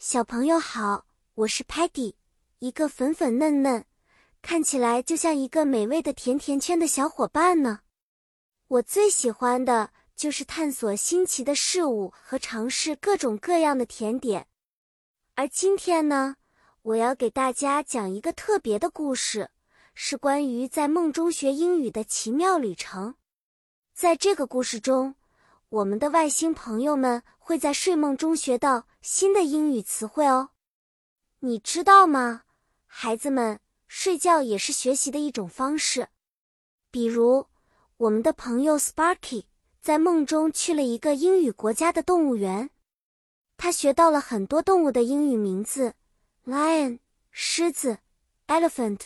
小朋友好，我是 Patty，一个粉粉嫩嫩，看起来就像一个美味的甜甜圈的小伙伴呢。我最喜欢的就是探索新奇的事物和尝试各种各样的甜点。而今天呢，我要给大家讲一个特别的故事，是关于在梦中学英语的奇妙旅程。在这个故事中，我们的外星朋友们会在睡梦中学到新的英语词汇哦。你知道吗，孩子们，睡觉也是学习的一种方式。比如，我们的朋友 Sparky 在梦中去了一个英语国家的动物园，他学到了很多动物的英语名字：lion 狮子，elephant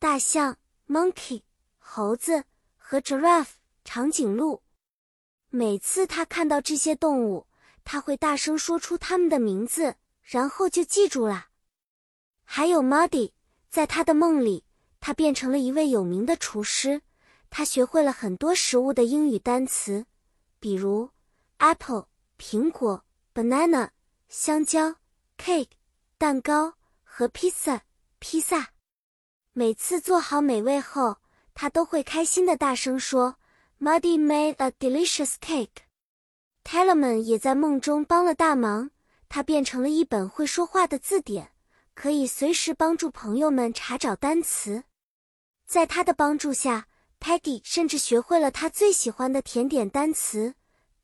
大象，monkey 猴子和 giraffe 长颈鹿。每次他看到这些动物，他会大声说出它们的名字，然后就记住了。还有 Muddy，在他的梦里，他变成了一位有名的厨师。他学会了很多食物的英语单词，比如 apple 苹果、banana 香蕉、cake 蛋糕和 pizza 披萨。每次做好美味后，他都会开心的大声说。Muddy made a delicious cake. Tellerman 也在梦中帮了大忙，他变成了一本会说话的字典，可以随时帮助朋友们查找单词。在他的帮助下，Peggy 甚至学会了他最喜欢的甜点单词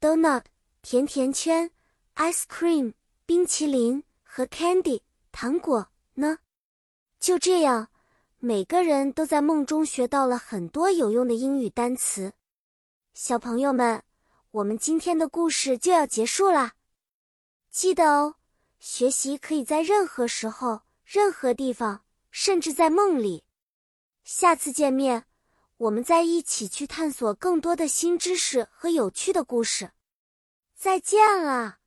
：donut 甜甜圈，ice cream 冰淇淋和 candy 糖果呢。就这样，每个人都在梦中学到了很多有用的英语单词。小朋友们，我们今天的故事就要结束啦。记得哦，学习可以在任何时候、任何地方，甚至在梦里。下次见面，我们再一起去探索更多的新知识和有趣的故事。再见了。